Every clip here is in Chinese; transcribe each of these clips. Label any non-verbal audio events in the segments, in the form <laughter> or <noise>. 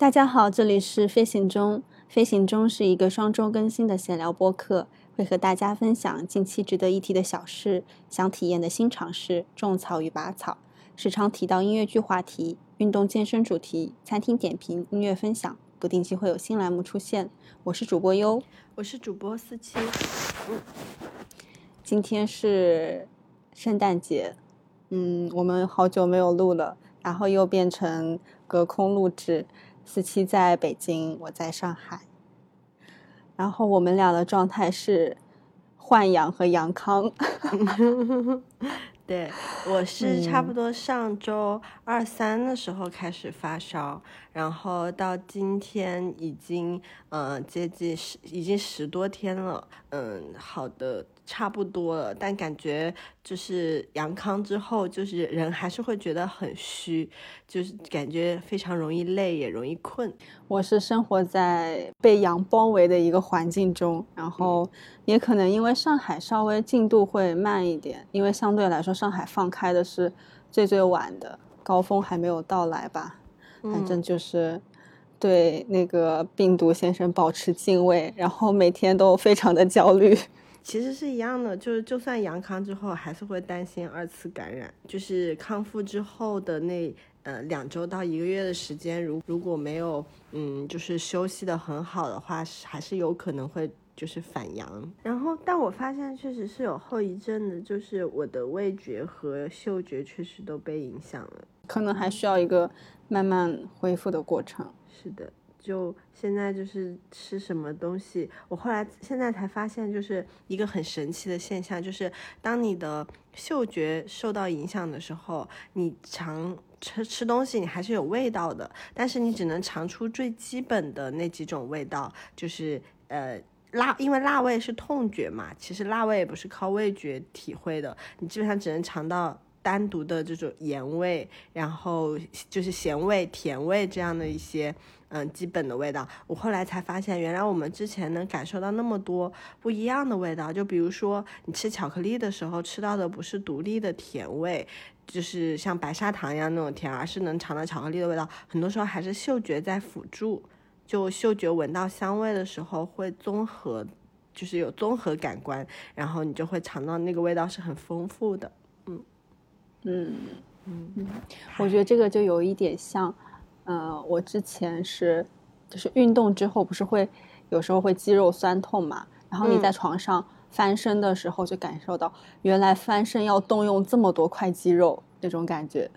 大家好，这里是飞行中。飞行中是一个双周更新的闲聊播客，会和大家分享近期值得一提的小事、想体验的新尝试、种草与拔草，时常提到音乐剧话题、运动健身主题、餐厅点评、音乐分享，不定期会有新栏目出现。我是主播优，我是主播四七。今天是圣诞节，嗯，我们好久没有录了，然后又变成隔空录制。四七在北京，我在上海。然后我们俩的状态是换阳和阳康。<laughs> 对，我是差不多上周二三的时候开始发烧，然后到今天已经呃接近十，已经十多天了。嗯，好的。差不多了，但感觉就是阳康之后，就是人还是会觉得很虚，就是感觉非常容易累，也容易困。我是生活在被阳包围的一个环境中，然后也可能因为上海稍微进度会慢一点，因为相对来说上海放开的是最最晚的，高峰还没有到来吧。反正就是对那个病毒先生保持敬畏，然后每天都非常的焦虑。其实是一样的，就是就算阳康之后，还是会担心二次感染。就是康复之后的那呃两周到一个月的时间，如如果没有嗯就是休息的很好的话，还是有可能会就是反阳。然后，但我发现确实是有后遗症的，就是我的味觉和嗅觉确实都被影响了，可能还需要一个慢慢恢复的过程。是的。就现在就是吃什么东西，我后来现在才发现，就是一个很神奇的现象，就是当你的嗅觉受到影响的时候，你尝吃吃东西，你还是有味道的，但是你只能尝出最基本的那几种味道，就是呃辣，因为辣味是痛觉嘛，其实辣味也不是靠味觉体会的，你基本上只能尝到。单独的这种盐味，然后就是咸味、甜味这样的一些嗯基本的味道。我后来才发现，原来我们之前能感受到那么多不一样的味道。就比如说，你吃巧克力的时候吃到的不是独立的甜味，就是像白砂糖一样那种甜，而是能尝到巧克力的味道。很多时候还是嗅觉在辅助，就嗅觉闻到香味的时候会综合，就是有综合感官，然后你就会尝到那个味道是很丰富的。嗯嗯嗯，我觉得这个就有一点像，呃，我之前是就是运动之后不是会有时候会肌肉酸痛嘛，然后你在床上翻身的时候就感受到原来翻身要动用这么多块肌肉那种感觉。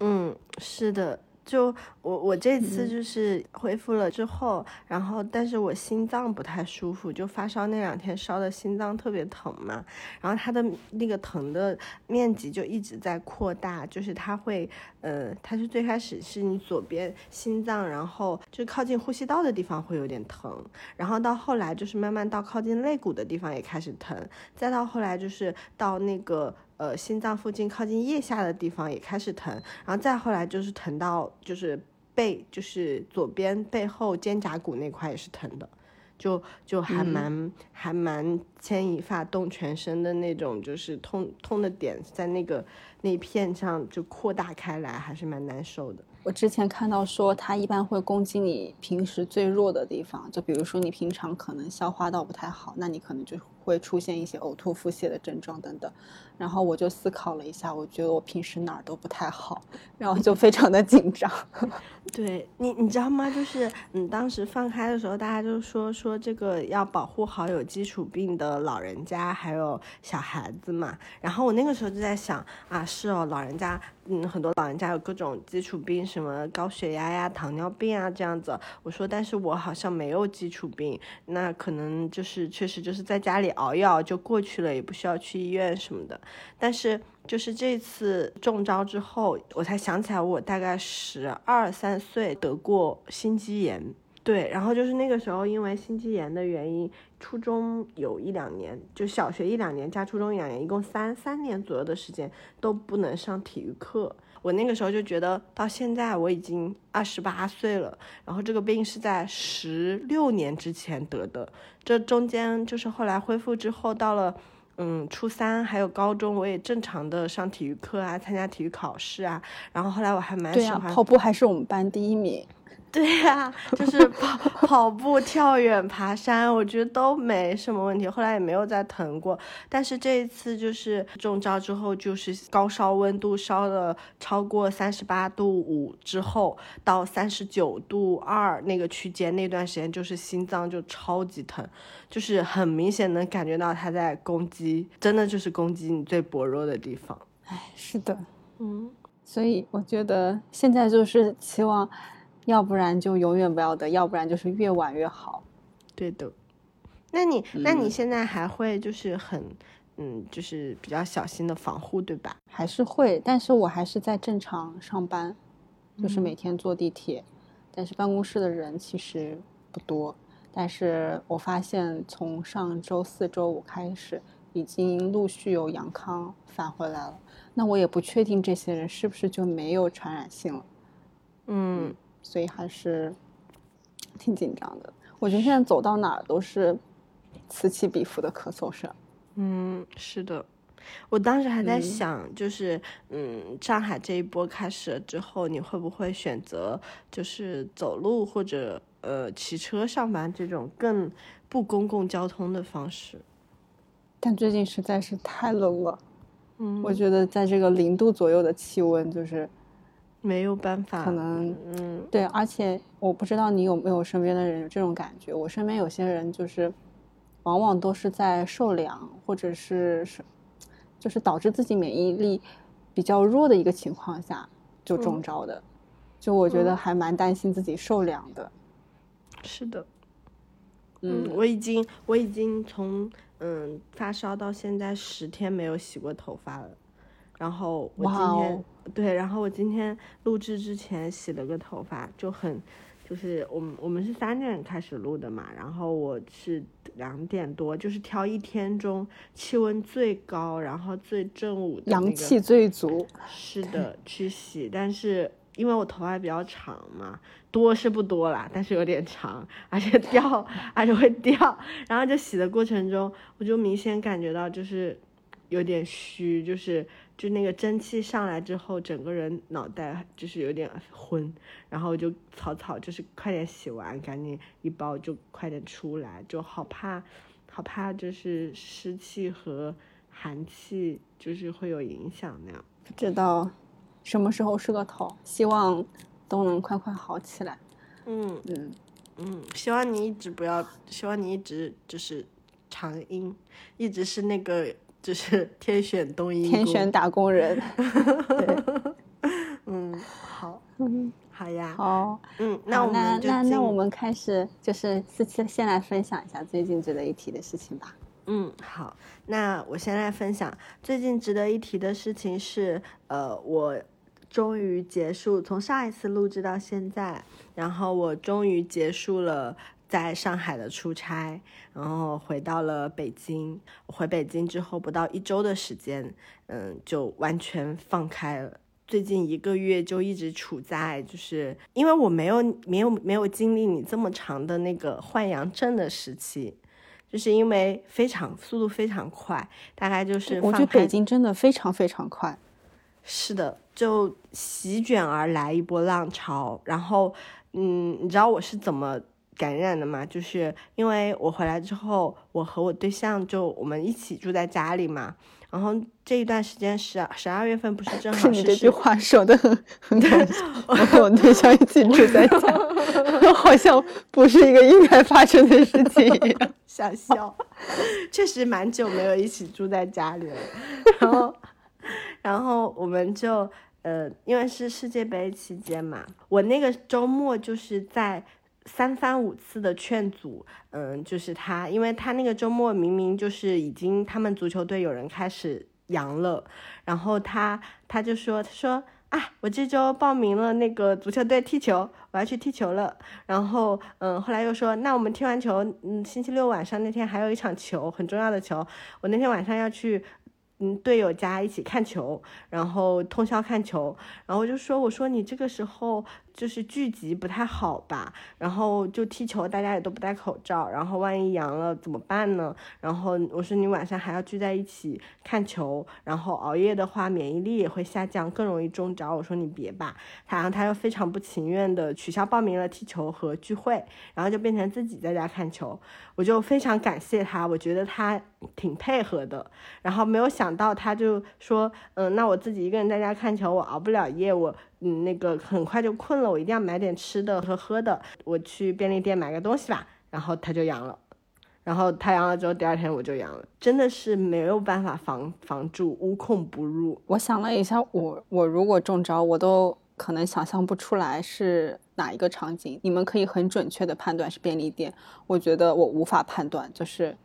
嗯，是的。就我我这次就是恢复了之后，然后但是我心脏不太舒服，就发烧那两天烧的心脏特别疼嘛，然后它的那个疼的面积就一直在扩大，就是它会呃，它是最开始是你左边心脏，然后就靠近呼吸道的地方会有点疼，然后到后来就是慢慢到靠近肋骨的地方也开始疼，再到后来就是到那个。呃，心脏附近靠近腋下的地方也开始疼，然后再后来就是疼到就是背，就是左边背后肩胛骨那块也是疼的，就就还蛮还蛮牵一发动全身的那种，就是痛痛的点在那个那片上就扩大开来，还是蛮难受的。我之前看到说，它一般会攻击你平时最弱的地方，就比如说你平常可能消化道不太好，那你可能就会出现一些呕吐、腹泻的症状等等。然后我就思考了一下，我觉得我平时哪儿都不太好，然后就非常的紧张。<laughs> 对你，你知道吗？就是嗯，当时放开的时候，大家就说说这个要保护好有基础病的老人家还有小孩子嘛。然后我那个时候就在想啊，是哦，老人家，嗯，很多老人家有各种基础病，什么高血压呀、糖尿病啊这样子。我说，但是我好像没有基础病，那可能就是确实就是在家里熬一熬就过去了，也不需要去医院什么的。但是，就是这次中招之后，我才想起来，我大概十二三岁得过心肌炎。对，然后就是那个时候，因为心肌炎的原因，初中有一两年，就小学一两年加初中一两年，一共三三年左右的时间都不能上体育课。我那个时候就觉得，到现在我已经二十八岁了，然后这个病是在十六年之前得的，这中间就是后来恢复之后，到了。嗯，初三还有高中，我也正常的上体育课啊，参加体育考试啊。然后后来我还蛮喜欢跑步，还是我们班第一名。对呀、就是 <laughs> 跑跑步、跳远、爬山，我觉得都没什么问题。后来也没有再疼过，但是这一次就是中招之后，就是高烧温度烧了超过三十八度五之后，到三十九度二那个区间，那段时间就是心脏就超级疼，就是很明显能感觉到它在攻击，真的就是攻击你最薄弱的地方。哎，是的，嗯，所以我觉得现在就是期望，要不然就永远不要得，要不然就是越晚越好。对的。那你，那你现在还会就是很，嗯，就是比较小心的防护，对吧？还是会，但是我还是在正常上班，就是每天坐地铁，但是办公室的人其实不多。但是我发现从上周四周五开始，已经陆续有阳康返回来了。那我也不确定这些人是不是就没有传染性了，嗯，所以还是挺紧张的。我觉得现在走到哪儿都是此起彼伏的咳嗽声。嗯，是的。我当时还在嗯想，就是，嗯，上海这一波开始了之后，你会不会选择就是走路或者呃骑车上班这种更不公共交通的方式？但最近实在是太冷了。嗯，我觉得在这个零度左右的气温，就是没有办法，可能嗯对，而且我不知道你有没有身边的人有这种感觉。我身边有些人就是，往往都是在受凉或者是是，就是导致自己免疫力比较弱的一个情况下就中招的。就我觉得还蛮担心自己受凉的。是的。嗯嗯，我已经我已经从嗯发烧到现在十天没有洗过头发了，然后我今哇天、哦。对，然后我今天录制之前洗了个头发，就很就是我们我们是三点开始录的嘛，然后我是两点多，就是挑一天中气温最高，然后最正午的那个阳气最足，是的，去洗，但是因为我头发比较长嘛，多是不多啦，但是有点长，而且掉，<laughs> 而且会掉，然后就洗的过程中，我就明显感觉到就是有点虚，就是就那个蒸汽上来之后，整个人脑袋就是有点昏，然后就草草就是快点洗完，赶紧一包就快点出来，就好怕，好怕就是湿气和寒气就是会有影响那样。不知道什么时候是个头，希望都能快快好起来。嗯嗯，嗯，希望你一直不要，希望你一直就是长音，一直是那个就是天选冬阴天选打工人。<laughs> 嗯，好，嗯，好呀，好。嗯，那我们那那我们开始，就是四期先来分享一下最近值得一提的事情吧。嗯，好，那我先来分享最近值得一提的事情是，呃，我终于结束从上一次录制到现在，然后我终于结束了在上海的出差，然后回到了北京。回北京之后不到一周的时间，嗯，就完全放开了。最近一个月就一直处在，就是因为我没有没有没有经历你这么长的那个换阳症的时期，就是因为非常速度非常快，大概就是我觉得北京真的非常非常快。是的，就席卷而来一波浪潮。然后，嗯，你知道我是怎么感染的嘛？就是因为我回来之后，我和我对象就我们一起住在家里嘛。然后这一段时间十二十二月份不是正好是是你这句话说的很很搞笑。<laughs> 我和我对象一起住在家，<laughs> 好像不是一个应该发生的事情一样。<laughs> 想笑，确实蛮久没有一起住在家里了。然后，然后我们就呃，因为是世界杯期间嘛，我那个周末就是在三番五次的劝阻，嗯，就是他，因为他那个周末明明就是已经他们足球队有人开始阳了，然后他他就说他说。啊，我这周报名了那个足球队踢球，我要去踢球了。然后，嗯，后来又说，那我们踢完球，嗯，星期六晚上那天还有一场球，很重要的球，我那天晚上要去嗯队友家一起看球，然后通宵看球，然后我就说我说你这个时候。就是聚集不太好吧，然后就踢球，大家也都不戴口罩，然后万一阳了怎么办呢？然后我说你晚上还要聚在一起看球，然后熬夜的话免疫力也会下降，更容易中招。我说你别吧，他然后他又非常不情愿的取消报名了踢球和聚会，然后就变成自己在家看球。我就非常感谢他，我觉得他挺配合的。然后没有想到他就说，嗯，那我自己一个人在家看球，我熬不了夜，我。嗯，那个很快就困了，我一定要买点吃的和喝的。我去便利店买个东西吧，然后他就阳了，然后他阳了之后，第二天我就阳了，真的是没有办法防防住，无孔不入。我想了一下，我我如果中招，我都可能想象不出来是哪一个场景。你们可以很准确的判断是便利店，我觉得我无法判断，就是。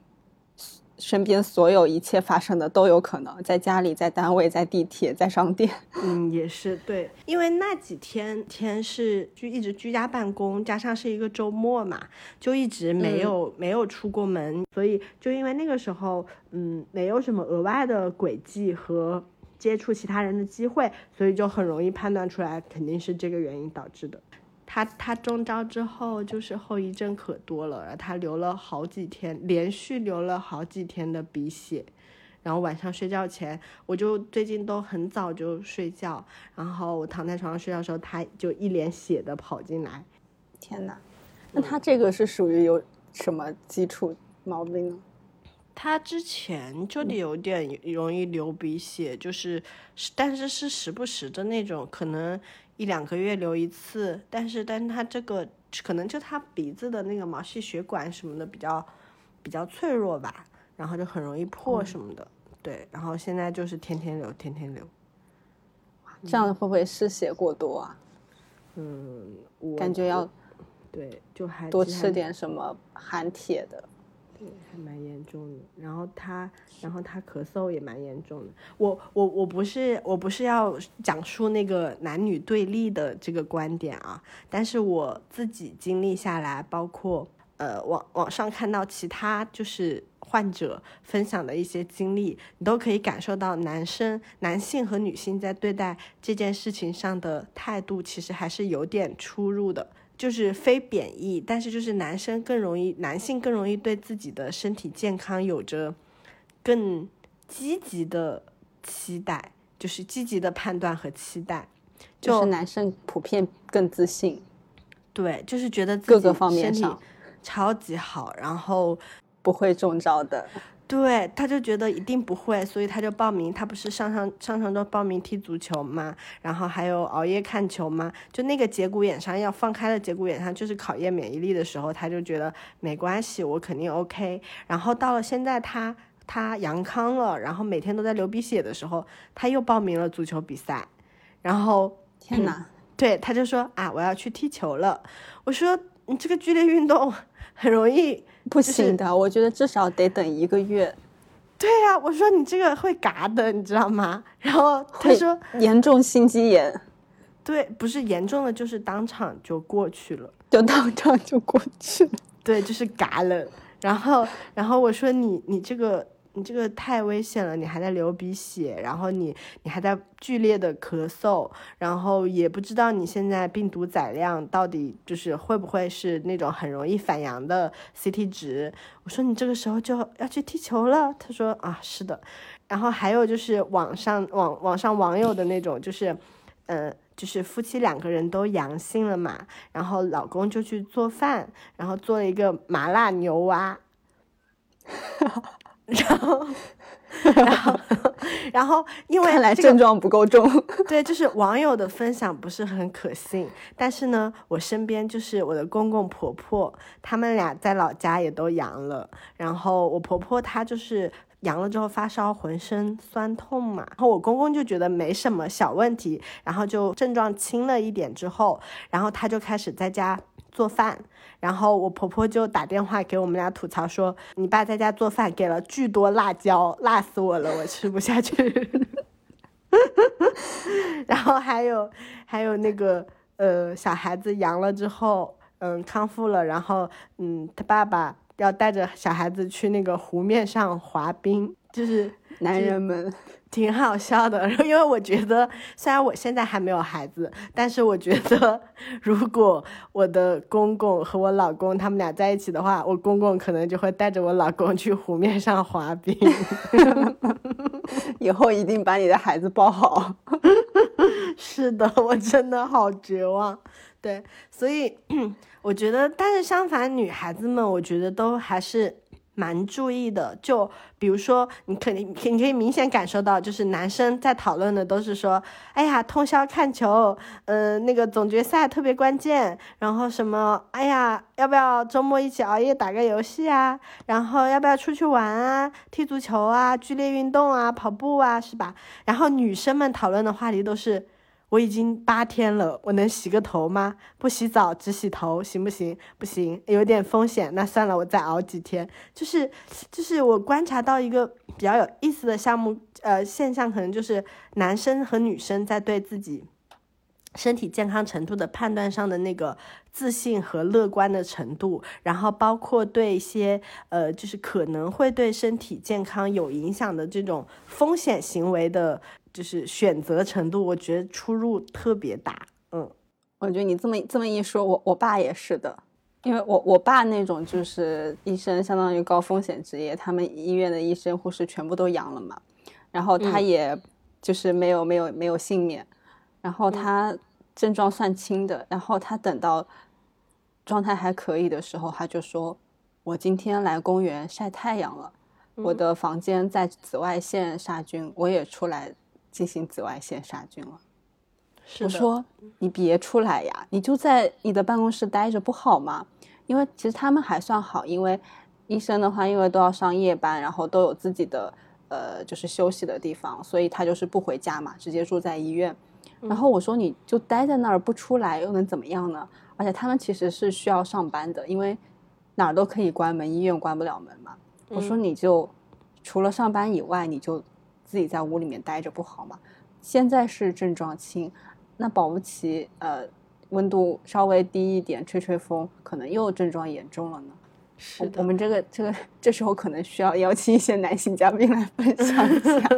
身边所有一切发生的都有可能，在家里，在单位，在地铁，在商店。<laughs> 嗯，也是对，因为那几天天是就一直居家办公，加上是一个周末嘛，就一直没有没有出过门，所以就因为那个时候，嗯，没有什么额外的轨迹和接触其他人的机会，所以就很容易判断出来，肯定是这个原因导致的。他他中招之后就是后遗症可多了，他流了好几天，连续流了好几天的鼻血，然后晚上睡觉前，我就最近都很早就睡觉，然后我躺在床上睡觉的时候，他就一脸血的跑进来，天呐，那他这个是属于有什么基础毛病呢？他之前就得有点容易流鼻血，就是，但是是时不时的那种，可能。一两个月流一次，但是，但是他这个可能就他鼻子的那个毛细血管什么的比较比较脆弱吧，然后就很容易破什么的，对，然后现在就是天天流，天天流，这样会不会失血过多啊？嗯，我感觉要对，就还多吃点什么含铁的。还蛮严重的。然后他，然后他咳嗽也蛮严重的。我我我不是我不是要讲述那个男女对立的这个观点啊，但是我自己经历下来，包括呃网网上看到其他就是患者分享的一些经历，你都可以感受到男生男性和女性在对待这件事情上的态度，其实还是有点出入的。就是非贬义，但是就是男生更容易，男性更容易对自己的身体健康有着更积极的期待，就是积极的判断和期待。就是男生普遍更自信，对，就是觉得各个方面上超级好，然后不会中招的。对，他就觉得一定不会，所以他就报名。他不是上上上上周报名踢足球嘛，然后还有熬夜看球嘛。就那个节骨眼上要放开的节骨眼上，就是考验免疫力的时候，他就觉得没关系，我肯定 OK。然后到了现在，他他阳康了，然后每天都在流鼻血的时候，他又报名了足球比赛。然后天哪，对，他就说啊，我要去踢球了。我说你这个剧烈运动很容易。不行的，我觉得至少得等一个月。对呀，我说你这个会嘎的，你知道吗？然后他说严重心肌炎。对，不是严重的，就是当场就过去了，就当场就过去了。对，就是嘎了。然后，然后我说你，你这个。你这个太危险了，你还在流鼻血，然后你你还在剧烈的咳嗽，然后也不知道你现在病毒载量到底就是会不会是那种很容易反阳的 CT 值。我说你这个时候就要去踢球了，他说啊是的，然后还有就是网上网网上网友的那种就是，呃就是夫妻两个人都阳性了嘛，然后老公就去做饭，然后做了一个麻辣牛蛙。<laughs> 然后，然后，然后，因为看来症状不够重。对，就是网友的分享不是很可信。但是呢，我身边就是我的公公婆婆，他们俩在老家也都阳了。然后我婆婆她就是阳了之后发烧，浑身酸痛嘛。然后我公公就觉得没什么小问题，然后就症状轻了一点之后，然后他就开始在家做饭。然后我婆婆就打电话给我们俩吐槽说：“你爸在家做饭给了巨多辣椒，辣死我了，我吃不下去。<laughs> ”然后还有还有那个呃小孩子阳了之后，嗯康复了，然后嗯他爸爸要带着小孩子去那个湖面上滑冰，就是 <laughs> 男人们。挺好笑的，<laughs> 因为我觉得，虽然我现在还没有孩子，但是我觉得，如果我的公公和我老公他们俩在一起的话，我公公可能就会带着我老公去湖面上滑冰。<laughs> 以后一定把你的孩子抱好。是的，我真的好绝望。对，所以 <clears throat> 我觉得，但是相反，女孩子们，我觉得都还是。蛮注意的，就比如说，你肯定，你可以明显感受到，就是男生在讨论的都是说，哎呀，通宵看球，嗯，那个总决赛特别关键，然后什么，哎呀，要不要周末一起熬夜打个游戏啊？然后要不要出去玩啊？踢足球啊？剧烈运动啊？跑步啊？是吧？然后女生们讨论的话题都是。我已经八天了，我能洗个头吗？不洗澡只洗头行不行？不行，有点风险。那算了，我再熬几天。就是，就是我观察到一个比较有意思的项目，呃，现象可能就是男生和女生在对自己身体健康程度的判断上的那个自信和乐观的程度，然后包括对一些呃，就是可能会对身体健康有影响的这种风险行为的。就是选择程度，我觉得出入特别大。嗯，我觉得你这么这么一说，我我爸也是的，因为我我爸那种就是医生，相当于高风险职业，他们医院的医生护士全部都阳了嘛，然后他也就是没有没有没有幸免，然后他症状算轻的，然后他等到状态还可以的时候，他就说：“我今天来公园晒太阳了，我的房间在紫外线杀菌，我也出来。”进行紫外线杀菌了。我说你别出来呀，你就在你的办公室待着不好吗？因为其实他们还算好，因为医生的话，因为都要上夜班，然后都有自己的呃就是休息的地方，所以他就是不回家嘛，直接住在医院。然后我说你就待在那儿不出来又能怎么样呢？而且他们其实是需要上班的，因为哪儿都可以关门，医院关不了门嘛。我说你就除了上班以外，你就。自己在屋里面待着不好吗？现在是症状轻，那保不齐呃温度稍微低一点，吹吹风，可能又症状严重了呢。是的我们这个这个这时候可能需要邀请一些男性嘉宾来分享一下。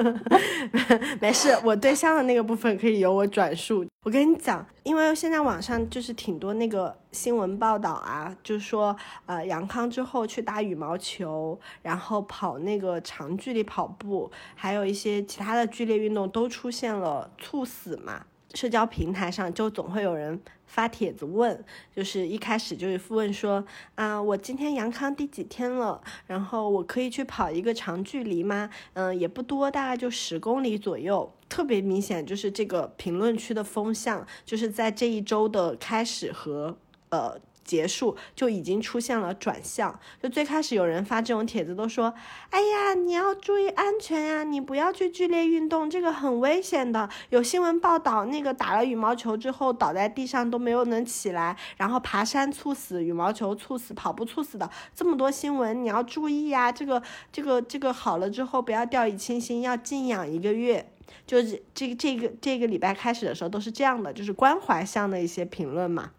<laughs> 没事，我对象的那个部分可以由我转述。我跟你讲，因为现在网上就是挺多那个新闻报道啊，就是说呃杨康之后去打羽毛球，然后跑那个长距离跑步，还有一些其他的剧烈运动都出现了猝死嘛。社交平台上就总会有人发帖子问，就是一开始就是问说啊，我今天阳康第几天了？然后我可以去跑一个长距离吗？嗯，也不多，大概就十公里左右。特别明显就是这个评论区的风向，就是在这一周的开始和呃。结束就已经出现了转向，就最开始有人发这种帖子都说，哎呀，你要注意安全呀，你不要去剧烈运动，这个很危险的。有新闻报道，那个打了羽毛球之后倒在地上都没有能起来，然后爬山猝死，羽毛球猝死，跑步猝死的这么多新闻，你要注意呀。这个这个这个好了之后不要掉以轻心，要静养一个月。就是这这个这个礼拜开始的时候都是这样的，就是关怀向的一些评论嘛。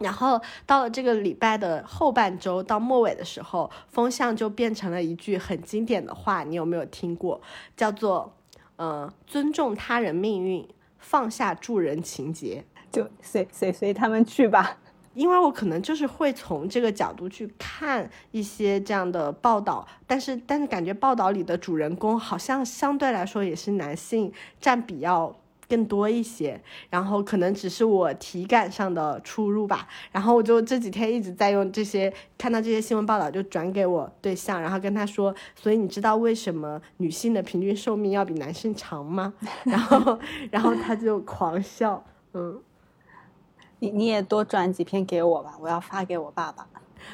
然后到了这个礼拜的后半周到末尾的时候，风向就变成了一句很经典的话，你有没有听过？叫做“呃，尊重他人命运，放下助人情节，就随随随他们去吧。<laughs> ”因为我可能就是会从这个角度去看一些这样的报道，但是但是感觉报道里的主人公好像相对来说也是男性占比要。更多一些，然后可能只是我体感上的出入吧。然后我就这几天一直在用这些，看到这些新闻报道就转给我对象，然后跟他说：“所以你知道为什么女性的平均寿命要比男性长吗？” <laughs> 然后，然后他就狂笑。嗯，你你也多转几篇给我吧，我要发给我爸爸。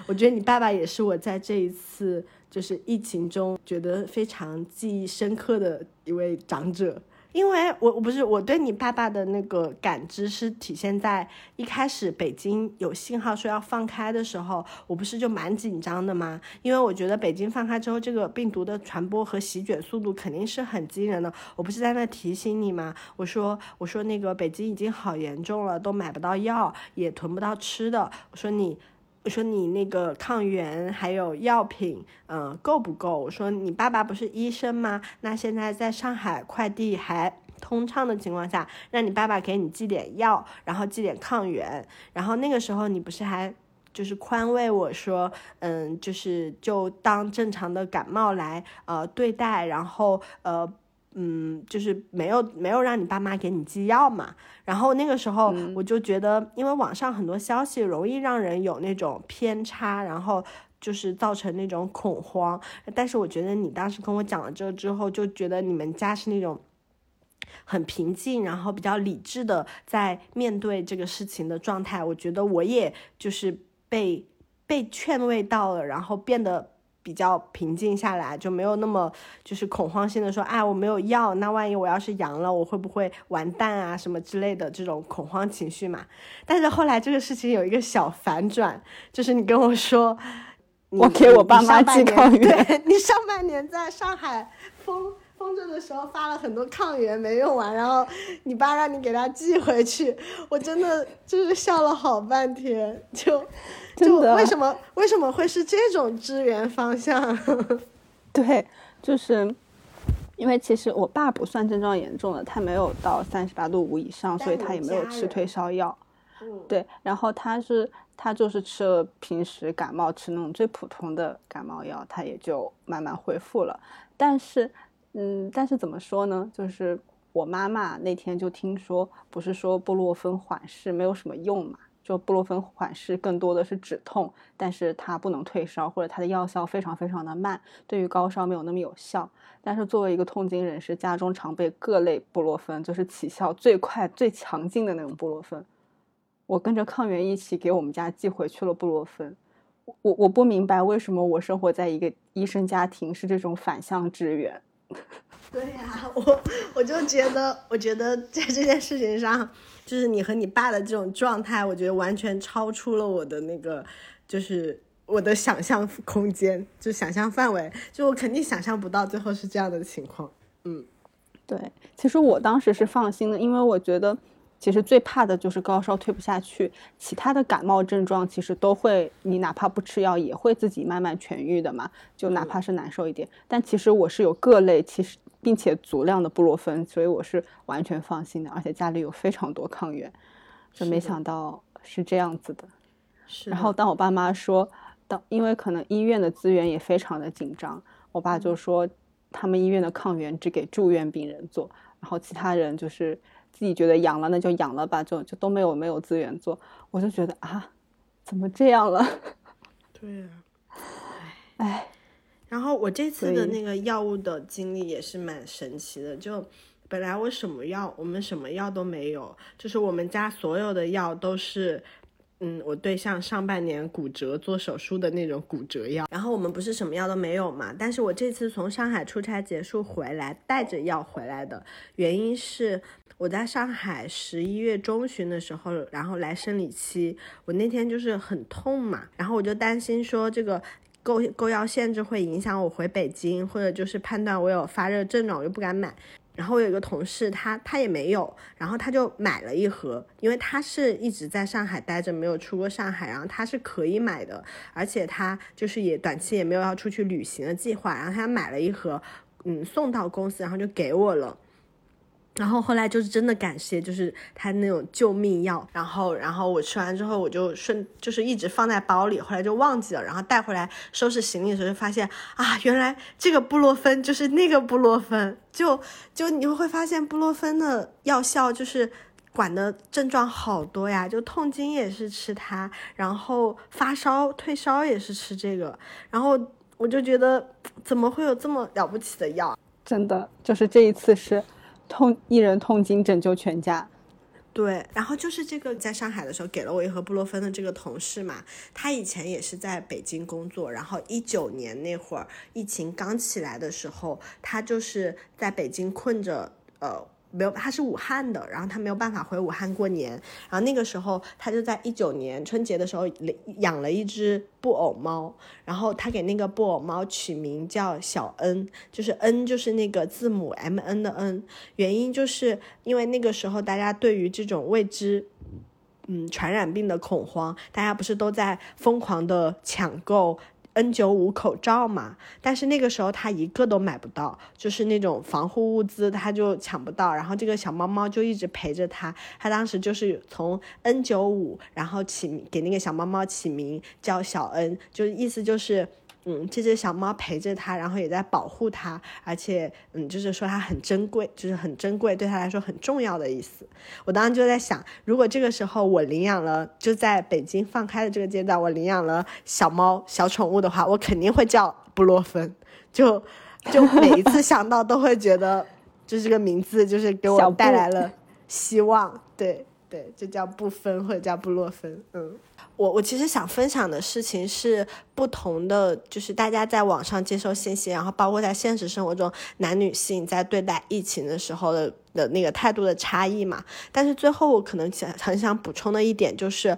我觉得你爸爸也是我在这一次就是疫情中觉得非常记忆深刻的一位长者。因为我我不是我对你爸爸的那个感知是体现在一开始北京有信号说要放开的时候，我不是就蛮紧张的吗？因为我觉得北京放开之后，这个病毒的传播和席卷速度肯定是很惊人的。我不是在那提醒你吗？我说我说那个北京已经好严重了，都买不到药，也囤不到吃的。我说你。我说你那个抗原还有药品，嗯，够不够？我说你爸爸不是医生吗？那现在在上海快递还通畅的情况下，让你爸爸给你寄点药，然后寄点抗原，然后那个时候你不是还就是宽慰我说，嗯，就是就当正常的感冒来呃对待，然后呃。嗯，就是没有没有让你爸妈给你寄药嘛，然后那个时候我就觉得，因为网上很多消息容易让人有那种偏差，然后就是造成那种恐慌。但是我觉得你当时跟我讲了这个之后，就觉得你们家是那种很平静，然后比较理智的在面对这个事情的状态。我觉得我也就是被被劝慰到了，然后变得。比较平静下来，就没有那么就是恐慌性的说，哎，我没有药，那万一我要是阳了，我会不会完蛋啊，什么之类的这种恐慌情绪嘛。但是后来这个事情有一个小反转，就是你跟我说，我给我爸妈寄抗原，对你上半年在上海封封着的时候发了很多抗原没用完，然后你爸让你给他寄回去，我真的就是笑了好半天，就。就为什么为什么会是这种支援方向？<laughs> 对，就是因为其实我爸不算症状严重的，他没有到三十八度五以上，所以他也没有吃退烧药。嗯，对，然后他是他就是吃了平时感冒吃那种最普通的感冒药，他也就慢慢恢复了。但是，嗯，但是怎么说呢？就是我妈妈那天就听说，不是说布洛芬缓释没有什么用嘛？就布洛芬缓释更多的是止痛，但是它不能退烧，或者它的药效非常非常的慢，对于高烧没有那么有效。但是作为一个痛经人士，家中常备各类布洛芬，就是起效最快、最强劲的那种布洛芬。我跟着抗原一起给我们家寄回去了布洛芬。我我不明白为什么我生活在一个医生家庭是这种反向支援。<laughs> 对呀，我我就觉得，我觉得在这件事情上。就是你和你爸的这种状态，我觉得完全超出了我的那个，就是我的想象空间，就想象范围，就我肯定想象不到最后是这样的情况。嗯，对，其实我当时是放心的，因为我觉得其实最怕的就是高烧退不下去，其他的感冒症状其实都会，你哪怕不吃药也会自己慢慢痊愈的嘛，就哪怕是难受一点。但其实我是有各类，其实。并且足量的布洛芬，所以我是完全放心的，而且家里有非常多抗原，就没想到是这样子的。是。然后当我爸妈说，当因为可能医院的资源也非常的紧张，我爸就说他们医院的抗原只给住院病人做，然后其他人就是自己觉得养了那就养了吧，就就都没有没有资源做，我就觉得啊，怎么这样了？对呀，哎。然后我这次的那个药物的经历也是蛮神奇的，就本来我什么药，我们什么药都没有，就是我们家所有的药都是，嗯，我对象上半年骨折做手术的那种骨折药。然后我们不是什么药都没有嘛，但是我这次从上海出差结束回来，带着药回来的原因是我在上海十一月中旬的时候，然后来生理期，我那天就是很痛嘛，然后我就担心说这个。购购药限制会影响我回北京，或者就是判断我有发热症状，我又不敢买。然后我有一个同事，他他也没有，然后他就买了一盒，因为他是一直在上海待着，没有出过上海，然后他是可以买的，而且他就是也短期也没有要出去旅行的计划，然后他买了一盒，嗯，送到公司，然后就给我了。然后后来就是真的感谢，就是他那种救命药。然后，然后我吃完之后，我就顺就是一直放在包里，后来就忘记了。然后带回来收拾行李的时候，就发现啊，原来这个布洛芬就是那个布洛芬。就就你会发现布洛芬的药效就是管的症状好多呀，就痛经也是吃它，然后发烧退烧也是吃这个。然后我就觉得怎么会有这么了不起的药？真的就是这一次是。痛一人痛经拯救全家，对，然后就是这个在上海的时候给了我一盒布洛芬的这个同事嘛，他以前也是在北京工作，然后一九年那会儿疫情刚起来的时候，他就是在北京困着，呃。没有，他是武汉的，然后他没有办法回武汉过年，然后那个时候他就在一九年春节的时候养了一只布偶猫，然后他给那个布偶猫取名叫小恩，就是 N 就是那个字母 M N 的 N，原因就是因为那个时候大家对于这种未知嗯传染病的恐慌，大家不是都在疯狂的抢购。N 九五口罩嘛，但是那个时候他一个都买不到，就是那种防护物资他就抢不到，然后这个小猫猫就一直陪着他，他当时就是从 N 九五，然后起给那个小猫猫起名叫小 N，就意思就是。嗯，这只小猫陪着它，然后也在保护它，而且，嗯，就是说它很珍贵，就是很珍贵，对它来说很重要的意思。我当时就在想，如果这个时候我领养了，就在北京放开的这个阶段，我领养了小猫、小宠物的话，我肯定会叫布洛芬。就，就每一次想到都会觉得，就这个名字就是给我带来了希望。对，对，就叫布芬或者叫布洛芬。嗯。我我其实想分享的事情是不同的，就是大家在网上接收信息，然后包括在现实生活中男女性在对待疫情的时候的的那个态度的差异嘛。但是最后我可能想很想补充的一点就是，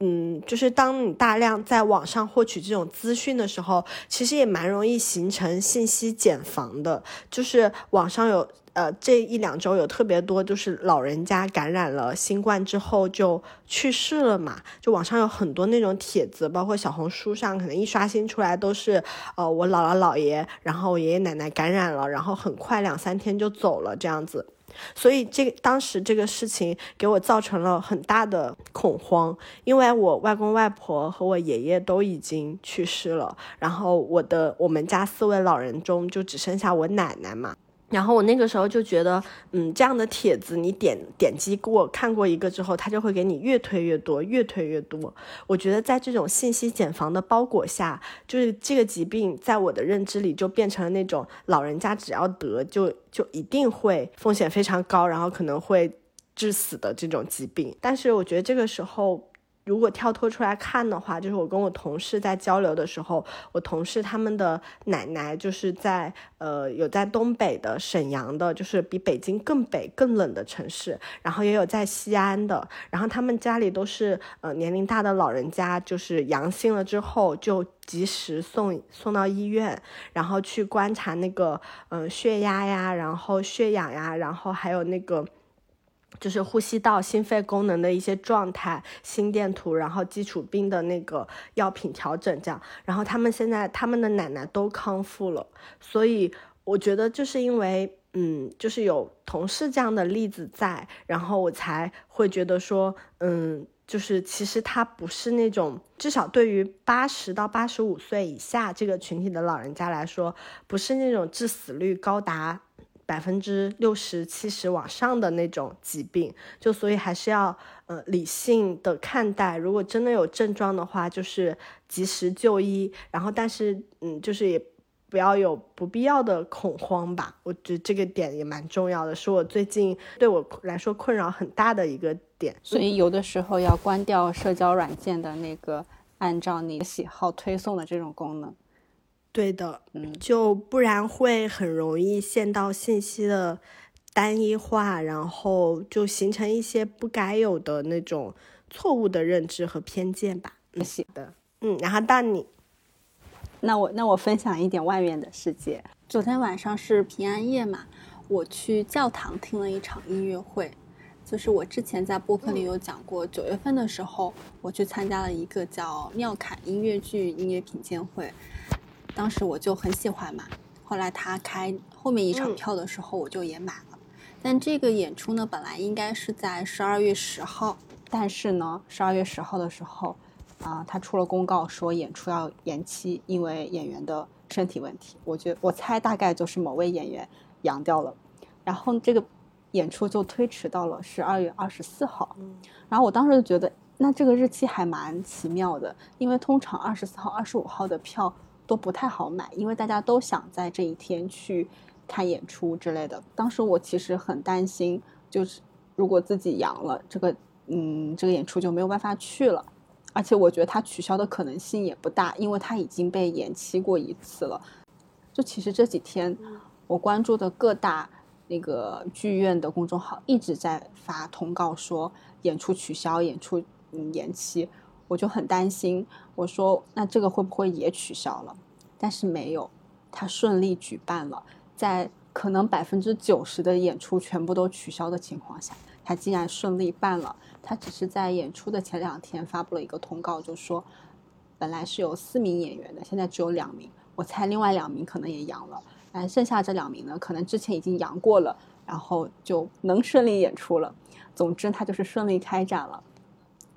嗯，就是当你大量在网上获取这种资讯的时候，其实也蛮容易形成信息茧房的，就是网上有。呃，这一两周有特别多，就是老人家感染了新冠之后就去世了嘛。就网上有很多那种帖子，包括小红书上，可能一刷新出来都是，呃，我姥姥姥爷，然后我爷爷奶奶感染了，然后很快两三天就走了这样子。所以这个当时这个事情给我造成了很大的恐慌，因为我外公外婆和我爷爷都已经去世了，然后我的我们家四位老人中就只剩下我奶奶嘛。然后我那个时候就觉得，嗯，这样的帖子你点点击过看过一个之后，他就会给你越推越多，越推越多。我觉得在这种信息茧房的包裹下，就是这个疾病在我的认知里就变成了那种老人家只要得就就一定会风险非常高，然后可能会致死的这种疾病。但是我觉得这个时候。如果跳脱出来看的话，就是我跟我同事在交流的时候，我同事他们的奶奶就是在呃有在东北的沈阳的，就是比北京更北更冷的城市，然后也有在西安的，然后他们家里都是呃年龄大的老人家，就是阳性了之后就及时送送到医院，然后去观察那个嗯血压呀，然后血氧呀，然后还有那个。就是呼吸道、心肺功能的一些状态、心电图，然后基础病的那个药品调整，这样。然后他们现在他们的奶奶都康复了，所以我觉得就是因为，嗯，就是有同事这样的例子在，然后我才会觉得说，嗯，就是其实他不是那种，至少对于八十到八十五岁以下这个群体的老人家来说，不是那种致死率高达。百分之六十七十往上的那种疾病，就所以还是要呃理性的看待。如果真的有症状的话，就是及时就医。然后，但是嗯，就是也不要有不必要的恐慌吧。我觉得这个点也蛮重要的，是我最近对我来说困扰很大的一个点。所以有的时候要关掉社交软件的那个按照你的喜好推送的这种功能。对的，嗯，就不然会很容易陷到信息的单一化，然后就形成一些不该有的那种错误的认知和偏见吧。嗯，是的，嗯，然后到你，那我那我分享一点外面的世界。昨天晚上是平安夜嘛，我去教堂听了一场音乐会，就是我之前在播客里有讲过，九月份的时候我去参加了一个叫妙凯音乐剧音乐品鉴会。当时我就很喜欢嘛，后来他开后面一场票的时候，我就也买了。但这个演出呢，本来应该是在十二月十号，但是呢，十二月十号的时候，啊，他出了公告说演出要延期，因为演员的身体问题。我觉我猜大概就是某位演员阳掉了，然后这个演出就推迟到了十二月二十四号。然后我当时就觉得，那这个日期还蛮奇妙的，因为通常二十四号、二十五号的票。都不太好买，因为大家都想在这一天去看演出之类的。当时我其实很担心，就是如果自己阳了，这个嗯，这个演出就没有办法去了。而且我觉得它取消的可能性也不大，因为它已经被延期过一次了。就其实这几天我关注的各大那个剧院的公众号一直在发通告说演出取消，演出嗯延期。我就很担心，我说那这个会不会也取消了？但是没有，他顺利举办了。在可能百分之九十的演出全部都取消的情况下，他竟然顺利办了。他只是在演出的前两天发布了一个通告，就说本来是有四名演员的，现在只有两名。我猜另外两名可能也阳了，但剩下这两名呢，可能之前已经阳过了，然后就能顺利演出了。总之，他就是顺利开展了。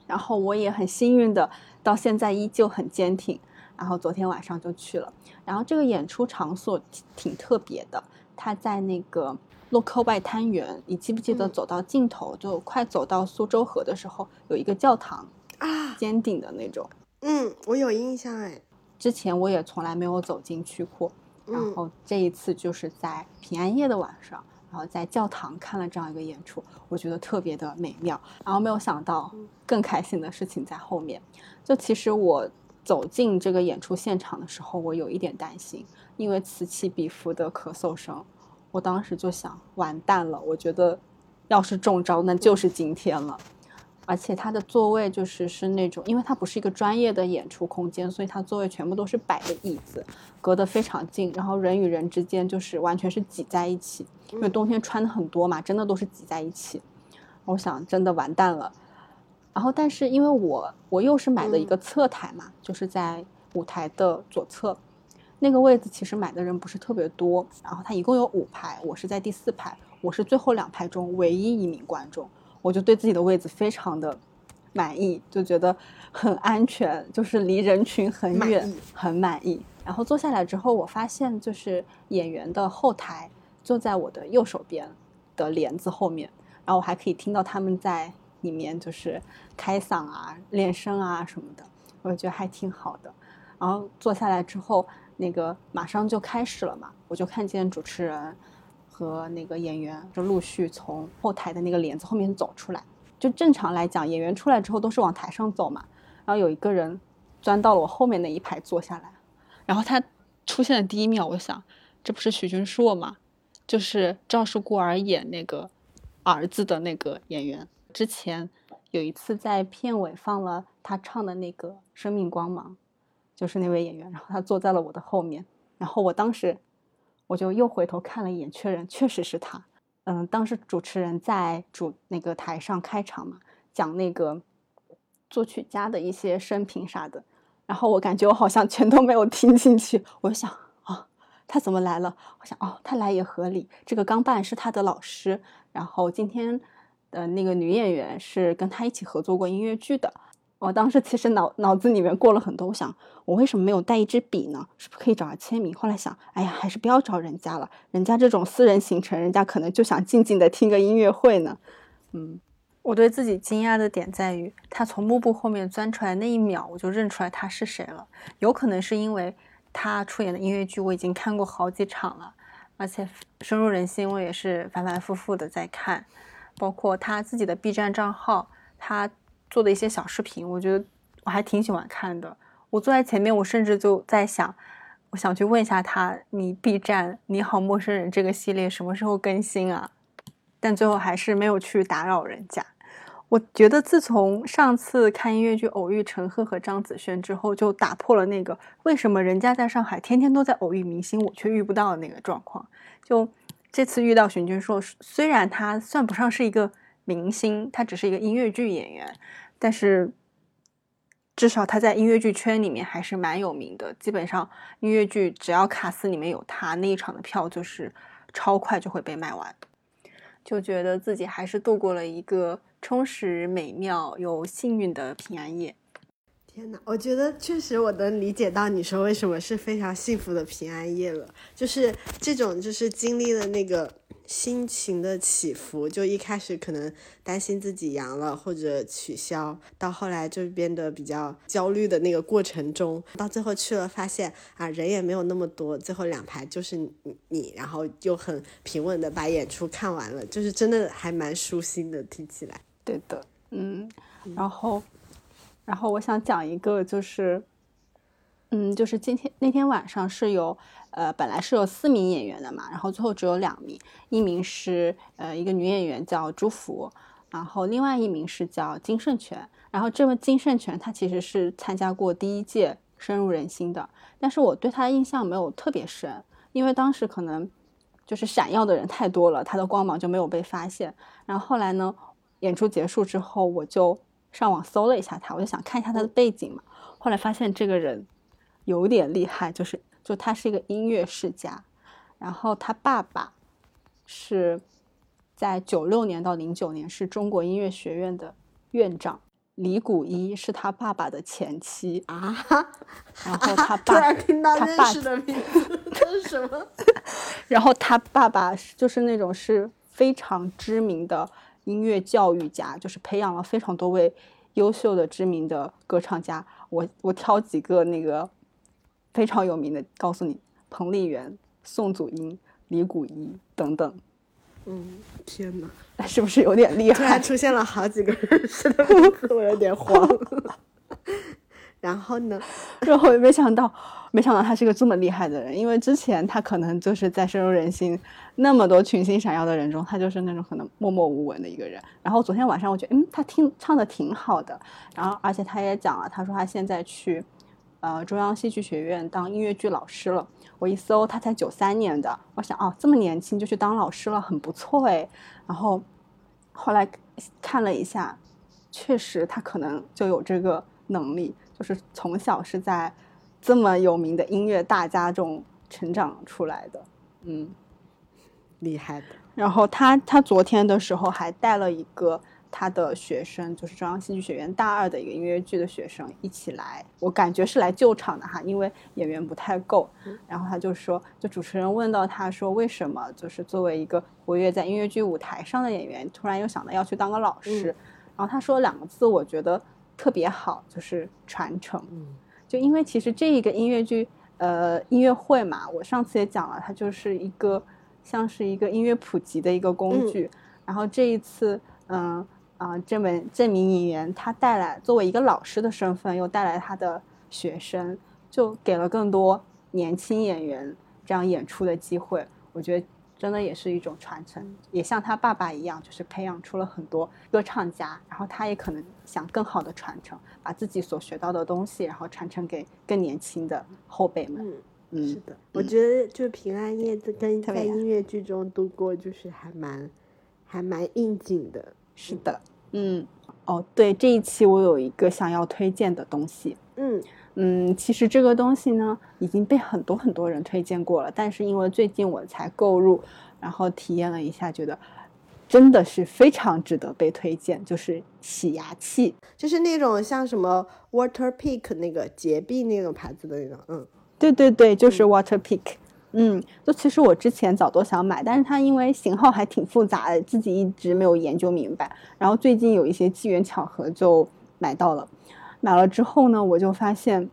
然后我也很幸运的，到现在依旧很坚挺。然后昨天晚上就去了。然后这个演出场所挺挺特别的，它在那个洛克外滩园。你记不记得走到尽头，就快走到苏州河的时候，有一个教堂啊，尖顶的那种。嗯，我有印象哎。之前我也从来没有走进去过。然后这一次就是在平安夜的晚上，然后在教堂看了这样一个演出，我觉得特别的美妙。然后没有想到更开心的事情在后面。就其实我。走进这个演出现场的时候，我有一点担心，因为此起彼伏的咳嗽声，我当时就想完蛋了。我觉得，要是中招，那就是今天了。而且他的座位就是是那种，因为它不是一个专业的演出空间，所以它座位全部都是摆的椅子，隔得非常近，然后人与人之间就是完全是挤在一起。因为冬天穿的很多嘛，真的都是挤在一起。我想，真的完蛋了。然后，但是因为我我又是买的一个侧台嘛，就是在舞台的左侧，那个位子其实买的人不是特别多。然后它一共有五排，我是在第四排，我是最后两排中唯一一名观众，我就对自己的位子非常的满意，就觉得很安全，就是离人群很远，很满意。然后坐下来之后，我发现就是演员的后台就在我的右手边的帘子后面，然后我还可以听到他们在。里面就是开嗓啊、练声啊什么的，我觉得还挺好的。然后坐下来之后，那个马上就开始了嘛，我就看见主持人和那个演员就陆续从后台的那个帘子后面走出来。就正常来讲，演员出来之后都是往台上走嘛。然后有一个人钻到了我后面那一排坐下来，然后他出现的第一秒，我想这不是许君硕吗？就是赵氏孤儿演那个儿子的那个演员。之前有一次在片尾放了他唱的那个《生命光芒》，就是那位演员，然后他坐在了我的后面，然后我当时我就又回头看了一眼，确认确实是他。嗯，当时主持人在主那个台上开场嘛，讲那个作曲家的一些生平啥的，然后我感觉我好像全都没有听进去，我想，他怎么来了？我想哦，他来也合理，这个钢伴是他的老师，然后今天。的那个女演员是跟他一起合作过音乐剧的。我当时其实脑脑子里面过了很多，我想我为什么没有带一支笔呢？是不是可以找他签名？后来想，哎呀，还是不要找人家了。人家这种私人行程，人家可能就想静静的听个音乐会呢。嗯，我对自己惊讶的点在于，他从幕布后面钻出来那一秒，我就认出来他是谁了。有可能是因为他出演的音乐剧我已经看过好几场了，而且深入人心，我也是反反复复的在看。包括他自己的 B 站账号，他做的一些小视频，我觉得我还挺喜欢看的。我坐在前面，我甚至就在想，我想去问一下他，你 B 站你好陌生人这个系列什么时候更新啊？但最后还是没有去打扰人家。我觉得自从上次看音乐剧偶遇陈赫和张子萱之后，就打破了那个为什么人家在上海天天都在偶遇明星，我却遇不到的那个状况。就。这次遇到许君硕，虽然他算不上是一个明星，他只是一个音乐剧演员，但是至少他在音乐剧圈里面还是蛮有名的。基本上音乐剧只要卡司里面有他，那一场的票就是超快就会被卖完，就觉得自己还是度过了一个充实、美妙又幸运的平安夜。天哪，我觉得确实我能理解到你说为什么是非常幸福的平安夜了，就是这种就是经历了那个心情的起伏，就一开始可能担心自己阳了或者取消，到后来就变得比较焦虑的那个过程中，到最后去了发现啊人也没有那么多，最后两排就是你，然后又很平稳的把演出看完了，就是真的还蛮舒心的，听起来。对的，嗯，然后。然后我想讲一个，就是，嗯，就是今天那天晚上是有，呃，本来是有四名演员的嘛，然后最后只有两名，一名是呃一个女演员叫朱福，然后另外一名是叫金圣权，然后这位金圣权他其实是参加过第一届深入人心的，但是我对他的印象没有特别深，因为当时可能就是闪耀的人太多了，他的光芒就没有被发现，然后后来呢。演出结束之后，我就上网搜了一下他，我就想看一下他的背景嘛。后来发现这个人有点厉害，就是就他是一个音乐世家，然后他爸爸是在九六年到零九年是中国音乐学院的院长。李谷一是他爸爸的前妻啊，然后他 <laughs> 突爸然听到他爸认识的名字，<laughs> 这是什么？<laughs> 然后他爸爸是就是那种是非常知名的音乐教育家，就是培养了非常多位优秀的知名的歌唱家。我我挑几个那个非常有名的，告诉你：彭丽媛、宋祖英、李谷一等等，嗯，天哪！是不是有点厉害？突然出现了好几个认识的名 <laughs> 字，我有点慌。然后呢？<laughs> 然后也没想到，没想到他是个这么厉害的人，因为之前他可能就是在深入人心那么多群星闪耀的人中，他就是那种可能默默无闻的一个人。然后昨天晚上我觉得，嗯，他听唱的挺好的，然后而且他也讲了，他说他现在去呃中央戏剧学院当音乐剧老师了。我一搜，他才九三年的，我想哦，这么年轻就去当老师了，很不错哎。然后后来看了一下，确实他可能就有这个能力。就是从小是在这么有名的音乐大家中成长出来的，嗯，厉害的。然后他他昨天的时候还带了一个他的学生，就是中央戏剧学院大二的一个音乐剧的学生一起来，我感觉是来救场的哈，因为演员不太够。然后他就说，就主持人问到他说，为什么就是作为一个活跃在音乐剧舞台上的演员，突然又想到要去当个老师？然后他说两个字，我觉得。特别好，就是传承。嗯，就因为其实这一个音乐剧，呃，音乐会嘛，我上次也讲了，它就是一个像是一个音乐普及的一个工具。然后这一次，嗯啊，这门这名演员他带来作为一个老师的身份，又带来他的学生，就给了更多年轻演员这样演出的机会。我觉得。真的也是一种传承，也像他爸爸一样，就是培养出了很多歌唱家，然后他也可能想更好的传承，把自己所学到的东西，然后传承给更年轻的后辈们。嗯嗯，是的，我觉得就平安夜在跟在音乐剧中度过，就是还蛮还蛮应景的。是的，嗯，哦，对，这一期我有一个想要推荐的东西。嗯。嗯，其实这个东西呢已经被很多很多人推荐过了，但是因为最近我才购入，然后体验了一下，觉得真的是非常值得被推荐，就是洗牙器，就是那种像什么 Water Pick 那个洁碧那种牌子的那种，嗯，对对对，就是 Water Pick，嗯，就其实我之前早都想买，但是它因为型号还挺复杂的，自己一直没有研究明白，然后最近有一些机缘巧合就买到了。买了之后呢，我就发现，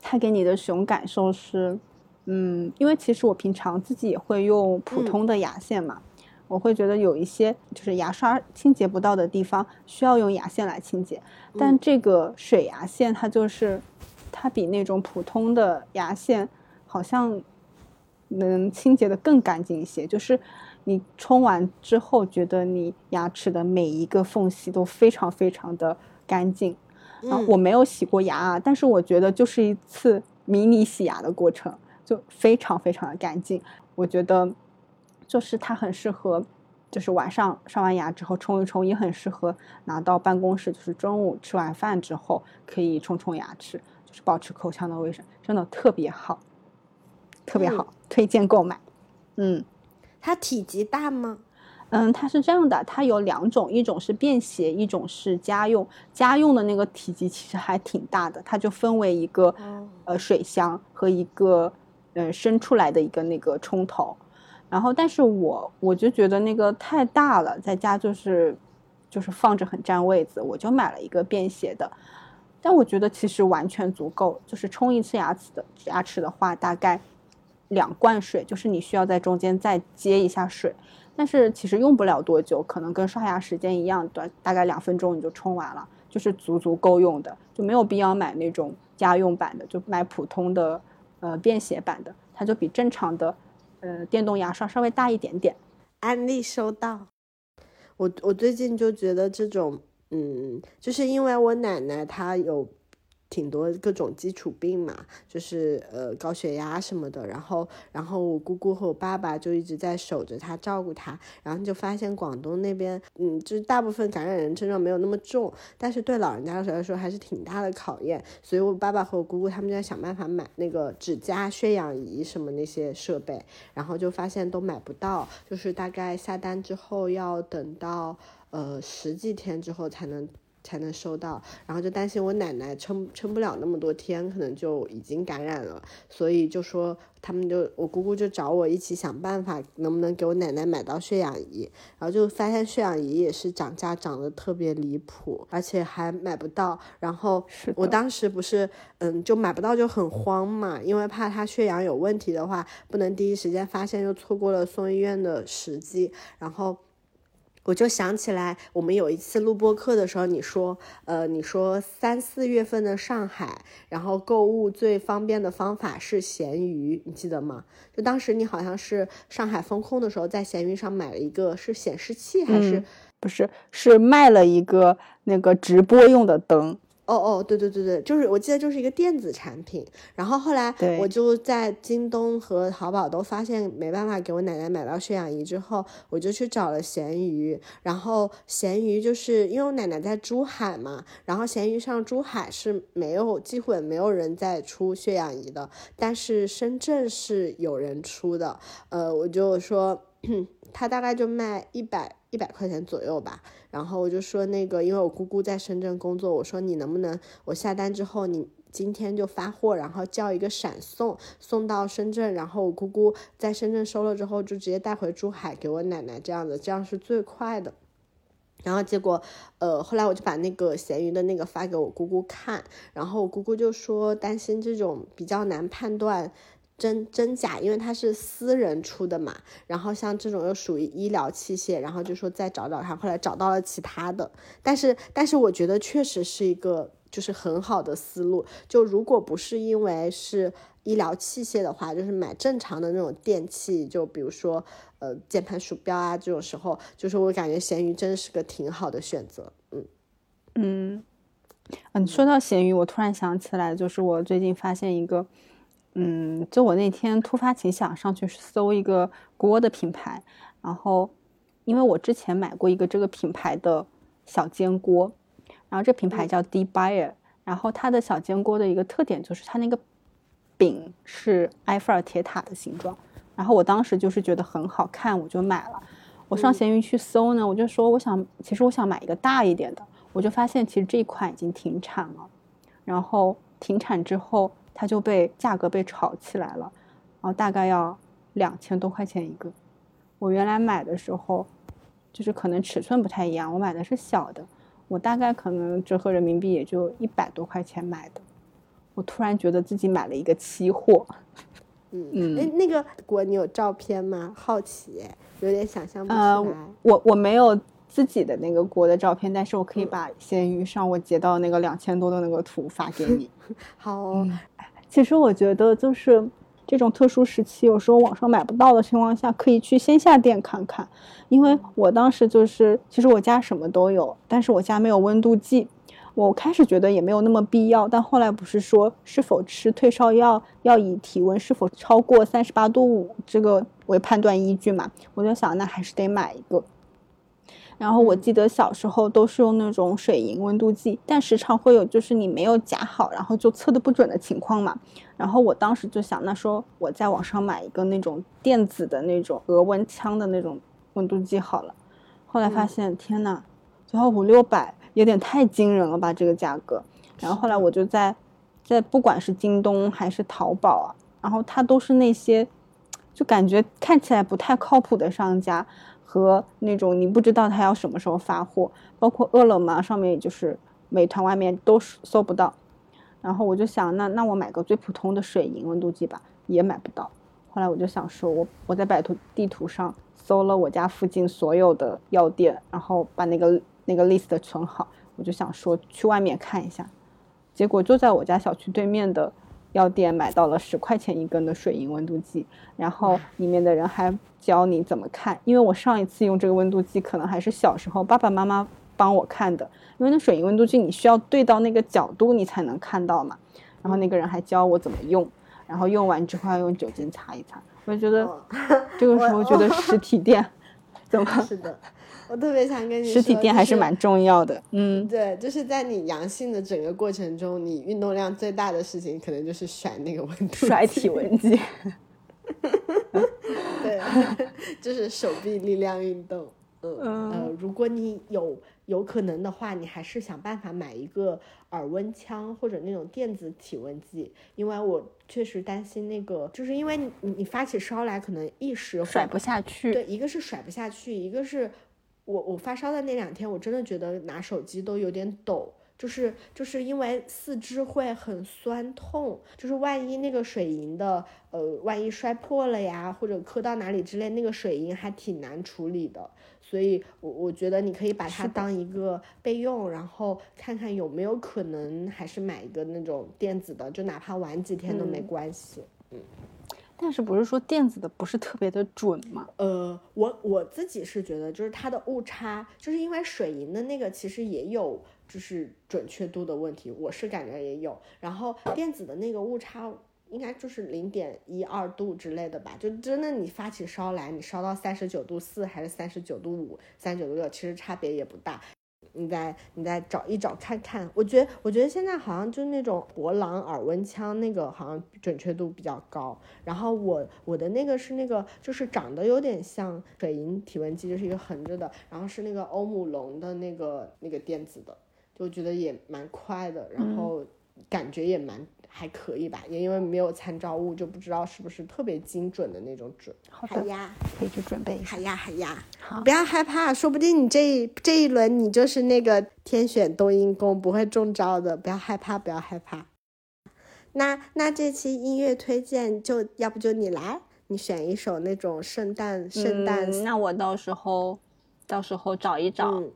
它给你的使用感受是，嗯，因为其实我平常自己也会用普通的牙线嘛，我会觉得有一些就是牙刷清洁不到的地方，需要用牙线来清洁。但这个水牙线它就是，它比那种普通的牙线好像能清洁的更干净一些，就是你冲完之后，觉得你牙齿的每一个缝隙都非常非常的干净。啊，我没有洗过牙啊，但是我觉得就是一次迷你洗牙的过程，就非常非常的干净。我觉得，就是它很适合，就是晚上刷完牙之后冲一冲，也很适合拿到办公室，就是中午吃完饭之后可以冲冲牙齿，就是保持口腔的卫生，真的特别好，特别好，推荐购买。嗯，它体积大吗？嗯，它是这样的，它有两种，一种是便携，一种是家用。家用的那个体积其实还挺大的，它就分为一个呃水箱和一个呃伸出来的一个那个冲头。然后，但是我我就觉得那个太大了，在家就是就是放着很占位子，我就买了一个便携的。但我觉得其实完全足够，就是冲一次牙齿的牙齿的话，大概两罐水，就是你需要在中间再接一下水。但是其实用不了多久，可能跟刷牙时间一样短，大概两分钟你就冲完了，就是足足够用的，就没有必要买那种家用版的，就买普通的，呃，便携版的，它就比正常的，呃，电动牙刷稍微大一点点。安利收到。我我最近就觉得这种，嗯，就是因为我奶奶她有。挺多各种基础病嘛，就是呃高血压什么的。然后，然后我姑姑和我爸爸就一直在守着他，照顾他。然后就发现广东那边，嗯，就是大部分感染人症状没有那么重，但是对老人家来说还是挺大的考验。所以我爸爸和我姑姑他们就在想办法买那个指甲血氧仪什么那些设备，然后就发现都买不到，就是大概下单之后要等到呃十几天之后才能。才能收到，然后就担心我奶奶撑撑不了那么多天，可能就已经感染了，所以就说他们就我姑姑就找我一起想办法，能不能给我奶奶买到血氧仪，然后就发现血氧仪也是涨价涨得特别离谱，而且还买不到，然后我当时不是嗯就买不到就很慌嘛，因为怕他血氧有问题的话，不能第一时间发现，又错过了送医院的时机，然后。我就想起来，我们有一次录播课的时候，你说，呃，你说三四月份的上海，然后购物最方便的方法是闲鱼，你记得吗？就当时你好像是上海封控的时候，在闲鱼上买了一个是显示器还是不是？是卖了一个那个直播用的灯。哦哦，对对对对，就是我记得就是一个电子产品，然后后来我就在京东和淘宝都发现没办法给我奶奶买到血氧仪之后，我就去找了闲鱼，然后闲鱼就是因为我奶奶在珠海嘛，然后闲鱼上珠海是没有几乎也没有人在出血氧仪的，但是深圳是有人出的，呃，我就说 <clears throat> 他大概就卖一百。一百块钱左右吧，然后我就说那个，因为我姑姑在深圳工作，我说你能不能我下单之后，你今天就发货，然后叫一个闪送送到深圳，然后我姑姑在深圳收了之后就直接带回珠海给我奶奶，这样子这样是最快的。然后结果，呃，后来我就把那个闲鱼的那个发给我姑姑看，然后我姑姑就说担心这种比较难判断。真真假，因为它是私人出的嘛，然后像这种又属于医疗器械，然后就说再找找看，后来找到了其他的，但是但是我觉得确实是一个就是很好的思路，就如果不是因为是医疗器械的话，就是买正常的那种电器，就比如说呃键盘鼠标啊这种时候，就是我感觉闲鱼真是个挺好的选择，嗯嗯嗯，说到闲鱼，我突然想起来，就是我最近发现一个。嗯，就我那天突发奇想上去搜一个锅的品牌，然后因为我之前买过一个这个品牌的小煎锅，然后这品牌叫 D Buyer，然后它的小煎锅的一个特点就是它那个饼是埃菲尔铁塔的形状，然后我当时就是觉得很好看，我就买了。我上闲鱼去搜呢，我就说我想，其实我想买一个大一点的，我就发现其实这一款已经停产了，然后停产之后。它就被价格被炒起来了，然后大概要两千多块钱一个。我原来买的时候，就是可能尺寸不太一样，我买的是小的，我大概可能折合人民币也就一百多块钱买的。我突然觉得自己买了一个期货。<laughs> 嗯嗯，哎，那个果你有照片吗？好奇，有点想象不出来。我我没有自己的那个锅的照片，但是我可以把闲鱼上我截到那个两千多的那个图发给你。<laughs> 好。其实我觉得，就是这种特殊时期，有时候网上买不到的情况下，可以去线下店看看。因为我当时就是，其实我家什么都有，但是我家没有温度计。我开始觉得也没有那么必要，但后来不是说是否吃退烧药要以体温是否超过三十八度五这个为判断依据嘛？我就想，那还是得买一个。然后我记得小时候都是用那种水银温度计，但时常会有就是你没有夹好，然后就测的不准的情况嘛。然后我当时就想，那说我在网上买一个那种电子的那种额温枪的那种温度计好了。后来发现，天呐，最后五六百，有点太惊人了吧这个价格。然后后来我就在在不管是京东还是淘宝啊，然后它都是那些就感觉看起来不太靠谱的商家。和那种你不知道他要什么时候发货，包括饿了么上面，就是美团外面都搜不到。然后我就想，那那我买个最普通的水银温度计吧，也买不到。后来我就想说，我我在百度地图上搜了我家附近所有的药店，然后把那个那个 list 存好，我就想说去外面看一下。结果就在我家小区对面的。药店买到了十块钱一根的水银温度计，然后里面的人还教你怎么看。因为我上一次用这个温度计可能还是小时候，爸爸妈妈帮我看的，因为那水银温度计你需要对到那个角度你才能看到嘛。然后那个人还教我怎么用，然后用完之后要用酒精擦一擦。我觉得 <laughs> 这个时候觉得实体店 <laughs> 怎么是的。我特别想跟你说，实体店还是蛮重要的。嗯，对，就是在你阳性的整个过程中，你运动量最大的事情，可能就是甩那个温度，甩体温计。对，<laughs> 就是手臂力量运动。嗯呃，如果你有有可能的话，你还是想办法买一个耳温枪或者那种电子体温计，因为我确实担心那个，就是因为你你发起烧来，可能一时甩不下去。对，一个是甩不下去，一个是。我我发烧的那两天，我真的觉得拿手机都有点抖，就是就是因为四肢会很酸痛，就是万一那个水银的，呃，万一摔破了呀，或者磕到哪里之类，那个水银还挺难处理的，所以，我我觉得你可以把它当一个备用，然后看看有没有可能还是买一个那种电子的，就哪怕晚几天都没关系，嗯。但是不是说电子的不是特别的准吗？呃，我我自己是觉得，就是它的误差，就是因为水银的那个其实也有就是准确度的问题，我是感觉也有。然后电子的那个误差应该就是零点一二度之类的吧，就真的你发起烧来，你烧到三十九度四还是三十九度五、三十九度六，其实差别也不大。你再你再找一找看看，我觉得我觉得现在好像就那种博朗耳温枪那个好像准确度比较高，然后我我的那个是那个就是长得有点像水银体温计，就是一个横着的，然后是那个欧姆龙的那个那个电子的，就觉得也蛮快的，然后感觉也蛮。还可以吧，也因为没有参照物，就不知道是不是特别精准的那种准。好的呀，可以去准备一下。好呀，好呀。好，不要害怕，说不定你这这一轮你就是那个天选冬阴功，不会中招的。不要害怕，不要害怕。那那这期音乐推荐就要不就你来，你选一首那种圣诞圣诞。那我到时候到时候找一找。嗯，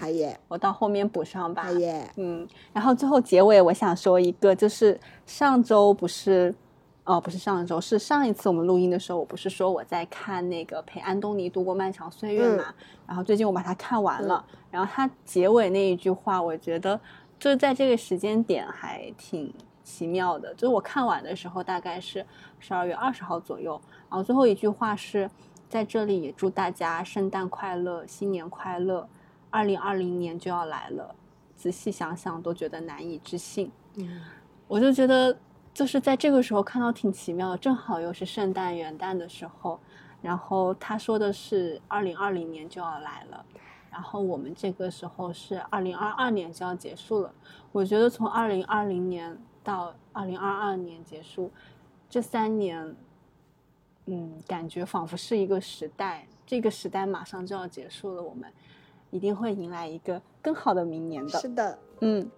好耶，我到后面补上吧。好耶，嗯，然后最后结尾我想说一个，就是上周不是，哦，不是上周，是上一次我们录音的时候，我不是说我在看那个陪安东尼度过漫长岁月嘛？然后最近我把它看完了，然后它结尾那一句话，我觉得就是在这个时间点还挺奇妙的。就是我看完的时候大概是十二月二十号左右，然后最后一句话是在这里也祝大家圣诞快乐，新年快乐。二零二零年就要来了，仔细想想都觉得难以置信。嗯，我就觉得就是在这个时候看到挺奇妙的，正好又是圣诞元旦的时候。然后他说的是二零二零年就要来了，然后我们这个时候是二零二二年就要结束了。我觉得从二零二零年到二零二二年结束，这三年，嗯，感觉仿佛是一个时代，这个时代马上就要结束了。我们。一定会迎来一个更好的明年的。是的，嗯，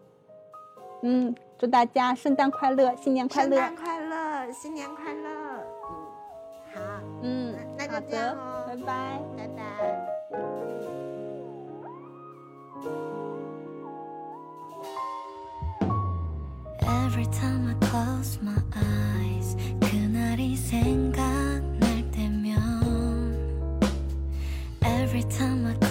嗯，祝大家圣诞快乐，新年快乐，圣诞快乐，新年快乐。嗯，好，嗯，那,就这样、拜拜，拜拜。Every time I close my eyes, Every time I